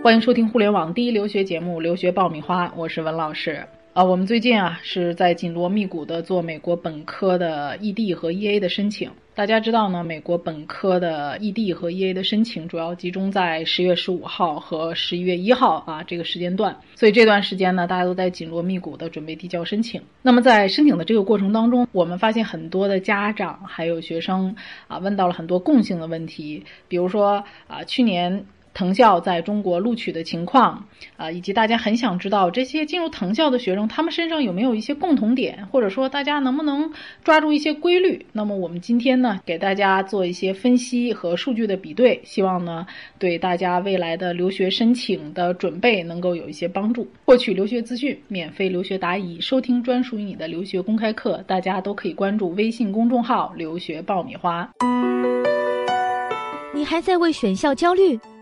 欢迎收听互联网第一留学节目《留学爆米花》，我是文老师。啊，我们最近啊是在紧锣密鼓的做美国本科的 ED 和 EA 的申请。大家知道呢，美国本科的 ED 和 EA 的申请主要集中在十月十五号和十一月一号啊这个时间段，所以这段时间呢，大家都在紧锣密鼓的准备递交申请。那么在申请的这个过程当中，我们发现很多的家长还有学生啊问到了很多共性的问题，比如说啊去年。藤校在中国录取的情况啊，以及大家很想知道这些进入藤校的学生，他们身上有没有一些共同点，或者说大家能不能抓住一些规律？那么我们今天呢，给大家做一些分析和数据的比对，希望呢对大家未来的留学申请的准备能够有一些帮助。获取留学资讯，免费留学答疑，收听专属于你的留学公开课，大家都可以关注微信公众号“留学爆米花”。你还在为选校焦虑？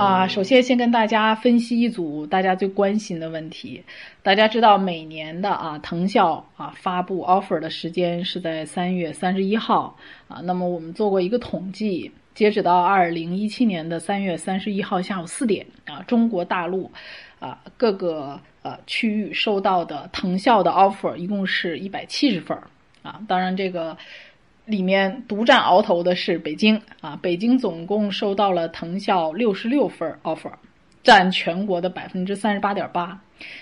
啊，首先先跟大家分析一组大家最关心的问题。大家知道，每年的啊藤校啊发布 offer 的时间是在三月三十一号啊。那么我们做过一个统计，截止到二零一七年的三月三十一号下午四点啊，中国大陆啊各个呃区域收到的藤校的 offer 一共是一百七十份啊。当然这个。里面独占鳌头的是北京啊，北京总共收到了藤校六十六份 offer，占全国的百分之三十八点八，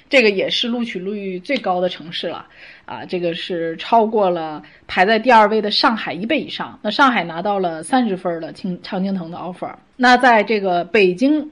这个也是录取率最高的城市了啊，这个是超过了排在第二位的上海一倍以上。那上海拿到了三十分的青常青藤的 offer，那在这个北京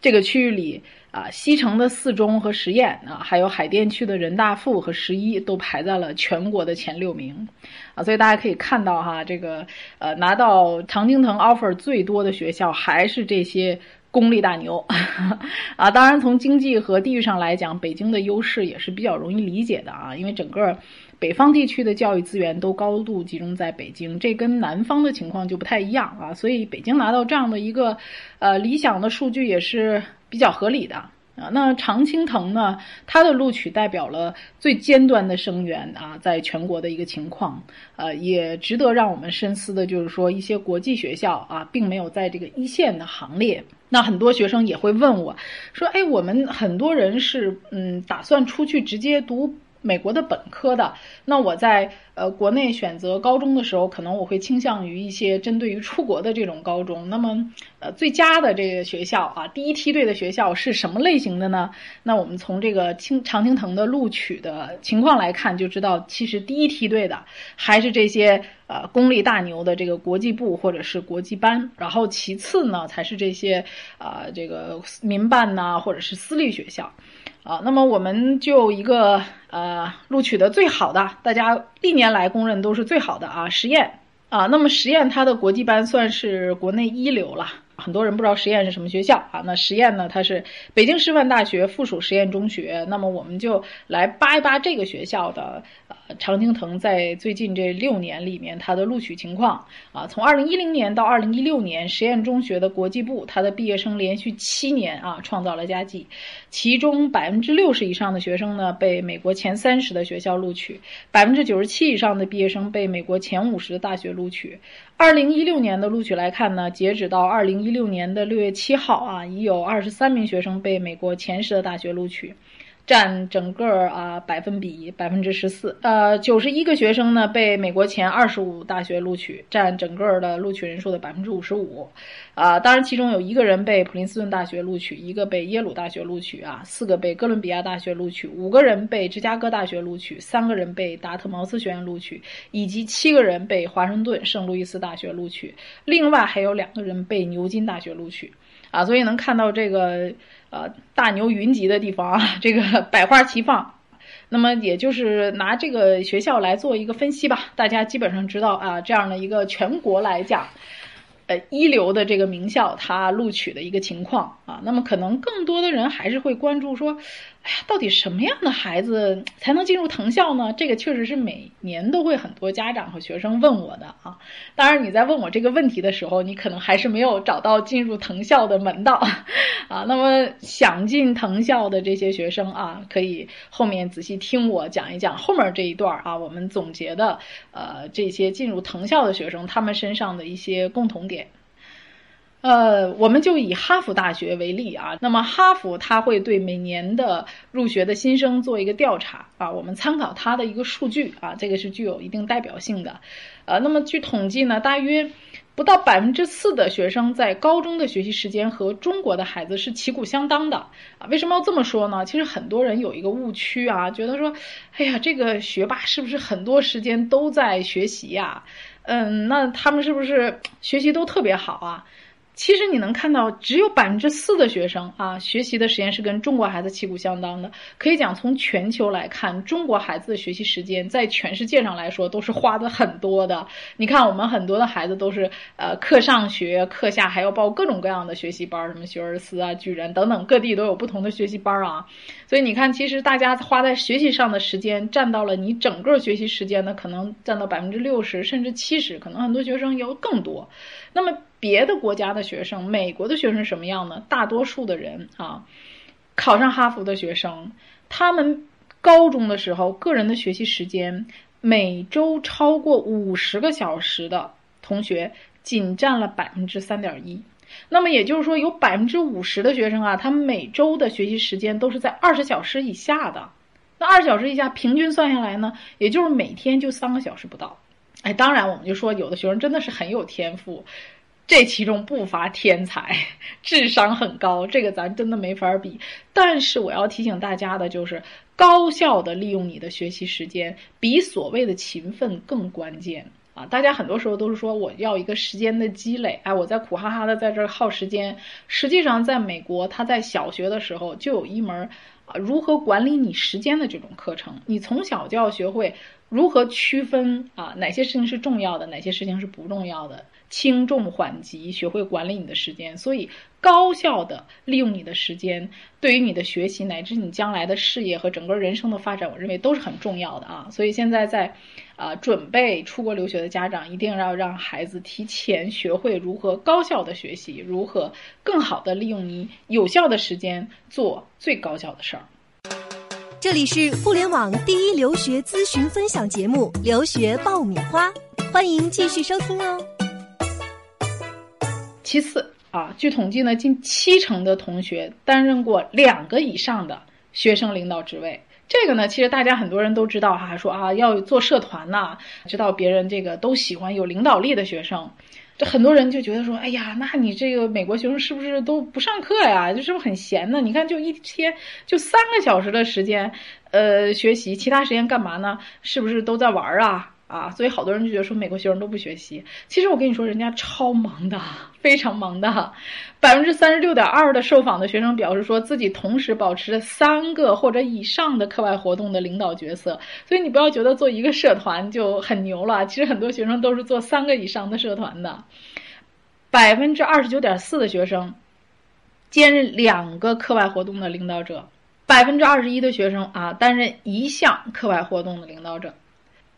这个区域里。啊，西城的四中和实验啊，还有海淀区的人大附和十一都排在了全国的前六名，啊，所以大家可以看到哈，这个呃拿到常青藤 offer 最多的学校还是这些公立大牛，啊，当然从经济和地域上来讲，北京的优势也是比较容易理解的啊，因为整个北方地区的教育资源都高度集中在北京，这跟南方的情况就不太一样啊，所以北京拿到这样的一个呃理想的数据也是。比较合理的啊，那常青藤呢？它的录取代表了最尖端的生源啊，在全国的一个情况，呃，也值得让我们深思的，就是说一些国际学校啊，并没有在这个一线的行列。那很多学生也会问我，说，哎，我们很多人是嗯，打算出去直接读。美国的本科的，那我在呃国内选择高中的时候，可能我会倾向于一些针对于出国的这种高中。那么，呃，最佳的这个学校啊，第一梯队的学校是什么类型的呢？那我们从这个青常青藤的录取的情况来看，就知道其实第一梯队的还是这些呃公立大牛的这个国际部或者是国际班，然后其次呢才是这些啊这个民办呐或者是私立学校。啊，那么我们就一个呃录取的最好的，大家历年来公认都是最好的啊，实验啊，那么实验它的国际班算是国内一流了。很多人不知道实验是什么学校啊？那实验呢？它是北京师范大学附属实验中学。那么我们就来扒一扒这个学校的呃常青藤在最近这六年里面它的录取情况啊。从二零一零年到二零一六年，实验中学的国际部它的毕业生连续七年啊创造了佳绩，其中百分之六十以上的学生呢被美国前三十的学校录取，百分之九十七以上的毕业生被美国前五十的大学录取。二零一六年的录取来看呢，截止到二零一六年的六月七号啊，已有二十三名学生被美国前十的大学录取。占整个啊百分比百分之十四，呃，九十一个学生呢被美国前二十五大学录取，占整个的录取人数的百分之五十五，啊，当然其中有一个人被普林斯顿大学录取，一个被耶鲁大学录取啊，四个被哥伦比亚大学录取，五个人被芝加哥大学录取，三个人被达特茅斯学院录取，以及七个人被华盛顿圣路易斯大学录取，另外还有两个人被牛津大学录取。啊，所以能看到这个呃大牛云集的地方啊，这个 百花齐放。那么也就是拿这个学校来做一个分析吧，大家基本上知道啊，这样的一个全国来讲，呃一流的这个名校它录取的一个情况啊。那么可能更多的人还是会关注说，哎呀，到底什么样的孩子才能进入藤校呢？这个确实是每年都会很多家长和学生问我的啊。当然，你在问我这个问题的时候，你可能还是没有找到进入藤校的门道 啊。那么，想进藤校的这些学生啊，可以后面仔细听我讲一讲后面这一段啊，我们总结的呃这些进入藤校的学生他们身上的一些共同点。呃，我们就以哈佛大学为例啊，那么哈佛它会对每年的入学的新生做一个调查啊，我们参考它的一个数据啊，这个是具有一定代表性的。呃，那么据统计呢，大约不到百分之四的学生在高中的学习时间和中国的孩子是旗鼓相当的啊。为什么要这么说呢？其实很多人有一个误区啊，觉得说，哎呀，这个学霸是不是很多时间都在学习呀？嗯，那他们是不是学习都特别好啊？其实你能看到，只有百分之四的学生啊，学习的时间是跟中国孩子旗鼓相当的。可以讲，从全球来看，中国孩子的学习时间在全世界上来说都是花的很多的。你看，我们很多的孩子都是呃课上学，课下还要报各种各样的学习班，什么学而思啊、巨人等等，各地都有不同的学习班啊。所以你看，其实大家花在学习上的时间占到了你整个学习时间的可能占到百分之六十甚至七十，可能很多学生要更多。那么别的国家的学生，美国的学生什么样呢？大多数的人啊，考上哈佛的学生，他们高中的时候个人的学习时间每周超过五十个小时的同学，仅占了百分之三点一。那么也就是说，有百分之五十的学生啊，他们每周的学习时间都是在二十小时以下的。那二十小时以下，平均算下来呢，也就是每天就三个小时不到。哎，当然，我们就说有的学生真的是很有天赋，这其中不乏天才，智商很高，这个咱真的没法比。但是我要提醒大家的就是，高效的利用你的学习时间，比所谓的勤奋更关键啊！大家很多时候都是说我要一个时间的积累，哎，我在苦哈哈的在这耗时间。实际上，在美国，他在小学的时候就有一门啊如何管理你时间的这种课程，你从小就要学会。如何区分啊？哪些事情是重要的，哪些事情是不重要的？轻重缓急，学会管理你的时间。所以，高效的利用你的时间，对于你的学习乃至你将来的事业和整个人生的发展，我认为都是很重要的啊。所以，现在在啊准备出国留学的家长，一定要让孩子提前学会如何高效的学习，如何更好的利用你有效的时间做最高效的事儿。这里是互联网第一留学咨询分享节目《留学爆米花》，欢迎继续收听哦。其次啊，据统计呢，近七成的同学担任过两个以上的学生领导职位。这个呢，其实大家很多人都知道哈，说啊要做社团呐，知道别人这个都喜欢有领导力的学生。这很多人就觉得说，哎呀，那你这个美国学生是不是都不上课呀？就是不是很闲呢？你看，就一天就三个小时的时间，呃，学习，其他时间干嘛呢？是不是都在玩啊？啊，所以好多人就觉得说美国学生都不学习。其实我跟你说，人家超忙的，非常忙的。百分之三十六点二的受访的学生表示说自己同时保持着三个或者以上的课外活动的领导角色。所以你不要觉得做一个社团就很牛了，其实很多学生都是做三个以上的社团的。百分之二十九点四的学生兼任两个课外活动的领导者，百分之二十一的学生啊担任一项课外活动的领导者。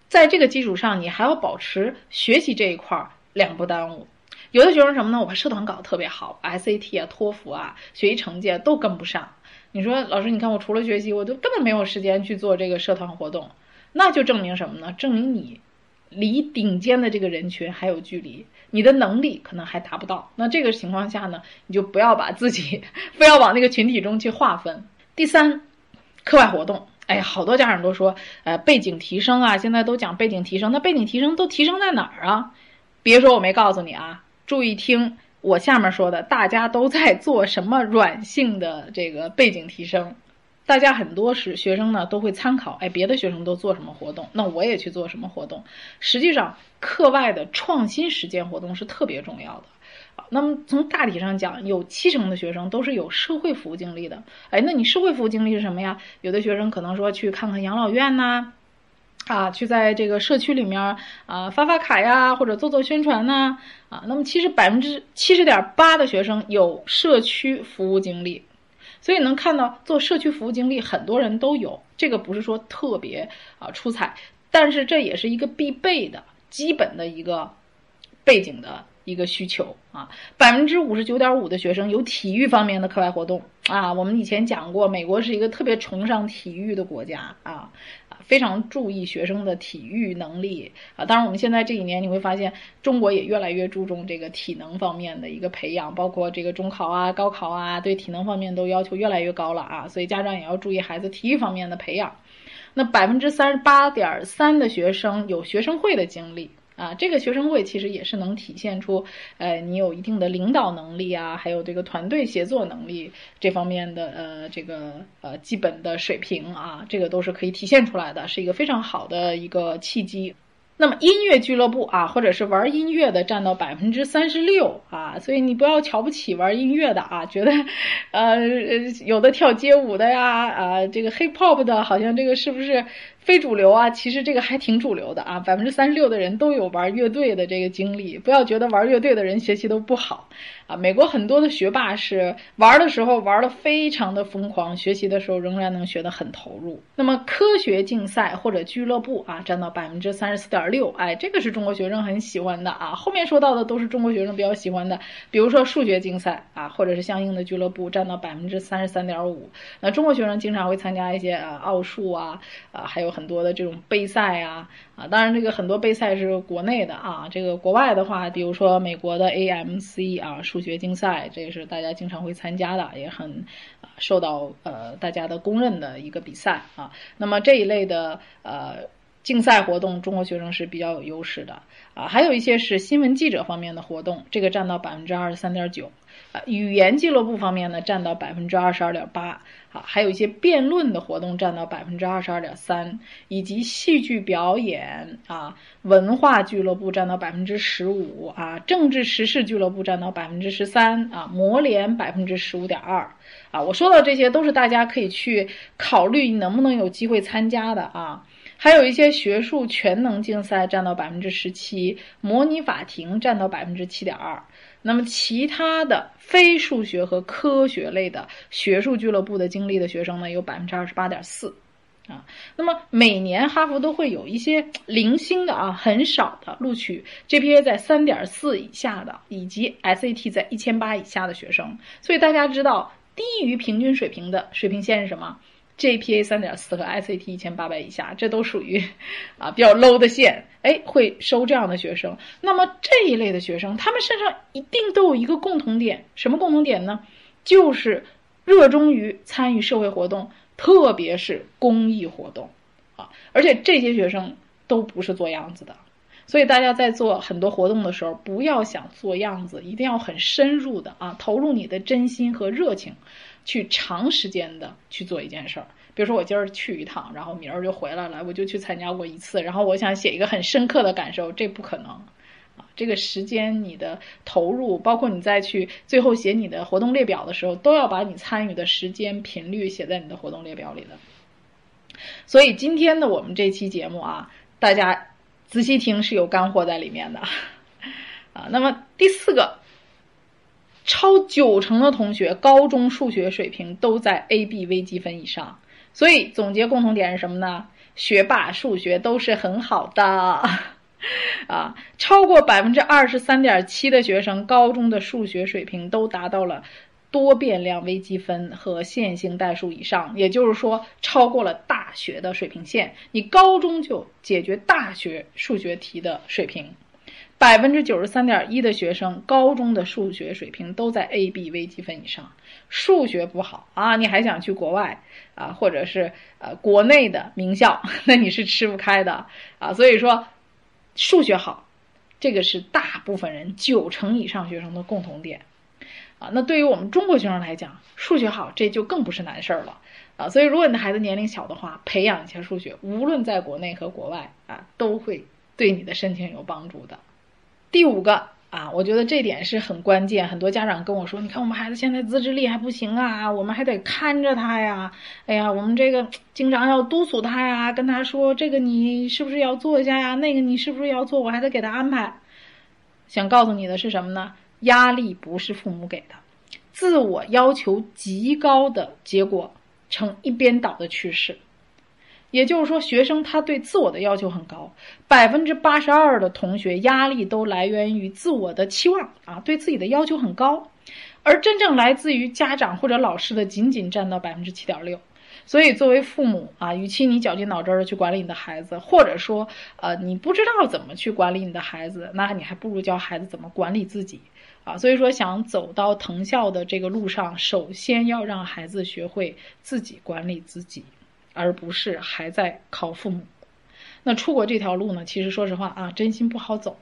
在这个基础上，你还要保持学习这一块儿两不耽误。有的学生什么呢？我把社团搞得特别好，SAT 啊、托福啊，学习成绩啊都跟不上。你说老师，你看我除了学习，我都根本没有时间去做这个社团活动，那就证明什么呢？证明你离顶尖的这个人群还有距离，你的能力可能还达不到。那这个情况下呢，你就不要把自己 非要往那个群体中去划分。第三，课外活动。哎，好多家长都说，呃，背景提升啊，现在都讲背景提升。那背景提升都提升在哪儿啊？别说我没告诉你啊，注意听我下面说的，大家都在做什么软性的这个背景提升。大家很多是学生呢，都会参考，哎，别的学生都做什么活动，那我也去做什么活动。实际上，课外的创新实践活动是特别重要的。那么从大体上讲，有七成的学生都是有社会服务经历的。哎，那你社会服务经历是什么呀？有的学生可能说去看看养老院呐，啊，去在这个社区里面啊发发卡呀，或者做做宣传呐，啊，那么其实百分之七十点八的学生有社区服务经历。所以能看到做社区服务经历很多人都有，这个不是说特别啊出彩，但是这也是一个必备的基本的一个背景的。一个需求啊，百分之五十九点五的学生有体育方面的课外活动啊。我们以前讲过，美国是一个特别崇尚体育的国家啊，非常注意学生的体育能力啊。当然，我们现在这几年你会发现，中国也越来越注重这个体能方面的一个培养，包括这个中考啊、高考啊，对体能方面都要求越来越高了啊。所以家长也要注意孩子体育方面的培养。那百分之三十八点三的学生有学生会的经历。啊，这个学生会其实也是能体现出，呃，你有一定的领导能力啊，还有这个团队协作能力这方面的呃这个呃基本的水平啊，这个都是可以体现出来的，是一个非常好的一个契机。那么音乐俱乐部啊，或者是玩音乐的占到百分之三十六啊，所以你不要瞧不起玩音乐的啊，觉得，呃，有的跳街舞的呀，啊，这个 hip hop 的，好像这个是不是？非主流啊，其实这个还挺主流的啊，百分之三十六的人都有玩乐队的这个经历。不要觉得玩乐队的人学习都不好啊，美国很多的学霸是玩的时候玩的非常的疯狂，学习的时候仍然能学得很投入。那么科学竞赛或者俱乐部啊，占到百分之三十四点六，哎，这个是中国学生很喜欢的啊。后面说到的都是中国学生比较喜欢的，比如说数学竞赛啊，或者是相应的俱乐部占到百分之三十三点五。那中国学生经常会参加一些呃奥数啊，啊还有。很多的这种杯赛啊啊，当然这个很多杯赛是国内的啊，这个国外的话，比如说美国的 AMC 啊数学竞赛，这也是大家经常会参加的，也很受到呃大家的公认的一个比赛啊。那么这一类的呃竞赛活动，中国学生是比较有优势的啊。还有一些是新闻记者方面的活动，这个占到百分之二十三点九啊。语言俱乐部方面呢，占到百分之二十二点八，啊，还有一些辩论的活动占到百分之二十二点三，以及戏剧表演啊，文化俱乐部占到百分之十五，啊，政治时事俱乐部占到百分之十三，啊，模联百分之十五点二，啊，我说到这些都是大家可以去考虑能不能有机会参加的啊，还有一些学术全能竞赛占到百分之十七，模拟法庭占到百分之七点二。那么，其他的非数学和科学类的学术俱乐部的经历的学生呢，有百分之二十八点四，啊，那么每年哈佛都会有一些零星的啊，很少的录取 GPA 在三点四以下的，以及 SAT 在一千八以下的学生。所以大家知道，低于平均水平的水平线是什么？GPA 三点四和 SAT 一千八百以下，这都属于啊比较 low 的线，哎，会收这样的学生。那么这一类的学生，他们身上一定都有一个共同点，什么共同点呢？就是热衷于参与社会活动，特别是公益活动啊。而且这些学生都不是做样子的，所以大家在做很多活动的时候，不要想做样子，一定要很深入的啊，投入你的真心和热情。去长时间的去做一件事儿，比如说我今儿去一趟，然后明儿就回来了，我就去参加过一次，然后我想写一个很深刻的感受，这不可能，啊，这个时间你的投入，包括你再去最后写你的活动列表的时候，都要把你参与的时间频率写在你的活动列表里的。所以今天的我们这期节目啊，大家仔细听是有干货在里面的，啊，那么第四个。超九成的同学高中数学水平都在 A、B 微积分以上，所以总结共同点是什么呢？学霸数学都是很好的，啊，超过百分之二十三点七的学生高中的数学水平都达到了多变量微积分和线性代数以上，也就是说超过了大学的水平线，你高中就解决大学数学题的水平。百分之九十三点一的学生高中的数学水平都在 A、B 微积分以上，数学不好啊，你还想去国外啊，或者是呃国内的名校，那你是吃不开的啊。所以说，数学好，这个是大部分人九成以上学生的共同点啊。那对于我们中国学生来讲，数学好这就更不是难事儿了啊。所以如果你的孩子年龄小的话，培养一下数学，无论在国内和国外啊，都会对你的申请有帮助的。第五个啊，我觉得这点是很关键。很多家长跟我说：“你看我们孩子现在自制力还不行啊，我们还得看着他呀。哎呀，我们这个经常要督促他呀，跟他说这个你是不是要做一下呀？那个你是不是要做？我还得给他安排。”想告诉你的是什么呢？压力不是父母给的，自我要求极高的结果呈一边倒的趋势。也就是说，学生他对自我的要求很高，百分之八十二的同学压力都来源于自我的期望啊，对自己的要求很高，而真正来自于家长或者老师的仅仅占到百分之七点六。所以，作为父母啊，与其你绞尽脑汁的去管理你的孩子，或者说呃你不知道怎么去管理你的孩子，那你还不如教孩子怎么管理自己啊。所以说，想走到藤校的这个路上，首先要让孩子学会自己管理自己。而不是还在靠父母。那出国这条路呢？其实说实话啊，真心不好走。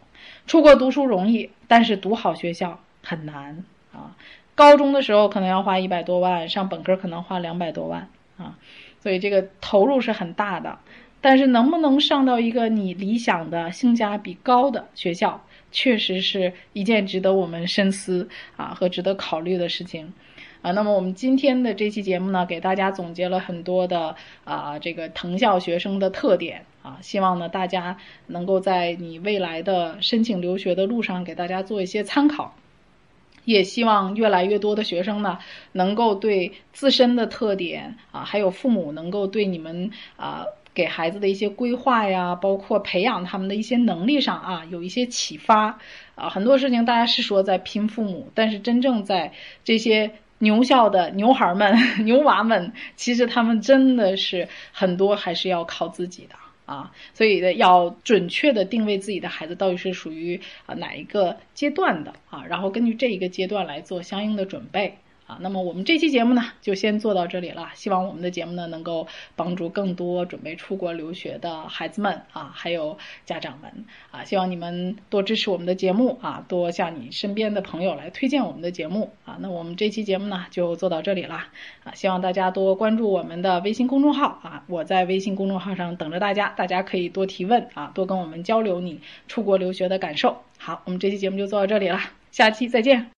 出国读书容易，但是读好学校很难啊。高中的时候可能要花一百多万，上本科可能花两百多万啊，所以这个投入是很大的。但是能不能上到一个你理想的、性价比高的学校，确实是一件值得我们深思啊和值得考虑的事情。啊，那么我们今天的这期节目呢，给大家总结了很多的啊，这个藤校学生的特点啊，希望呢大家能够在你未来的申请留学的路上给大家做一些参考，也希望越来越多的学生呢，能够对自身的特点啊，还有父母能够对你们啊给孩子的一些规划呀，包括培养他们的一些能力上啊，有一些启发啊，很多事情大家是说在拼父母，但是真正在这些。牛校的牛孩们、牛娃们，其实他们真的是很多还是要靠自己的啊，所以，要准确的定位自己的孩子到底是属于啊哪一个阶段的啊，然后根据这一个阶段来做相应的准备。啊，那么我们这期节目呢，就先做到这里了。希望我们的节目呢，能够帮助更多准备出国留学的孩子们啊，还有家长们啊。希望你们多支持我们的节目啊，多向你身边的朋友来推荐我们的节目啊。那我们这期节目呢，就做到这里了啊。希望大家多关注我们的微信公众号啊，我在微信公众号上等着大家，大家可以多提问啊，多跟我们交流你出国留学的感受。好，我们这期节目就做到这里了，下期再见。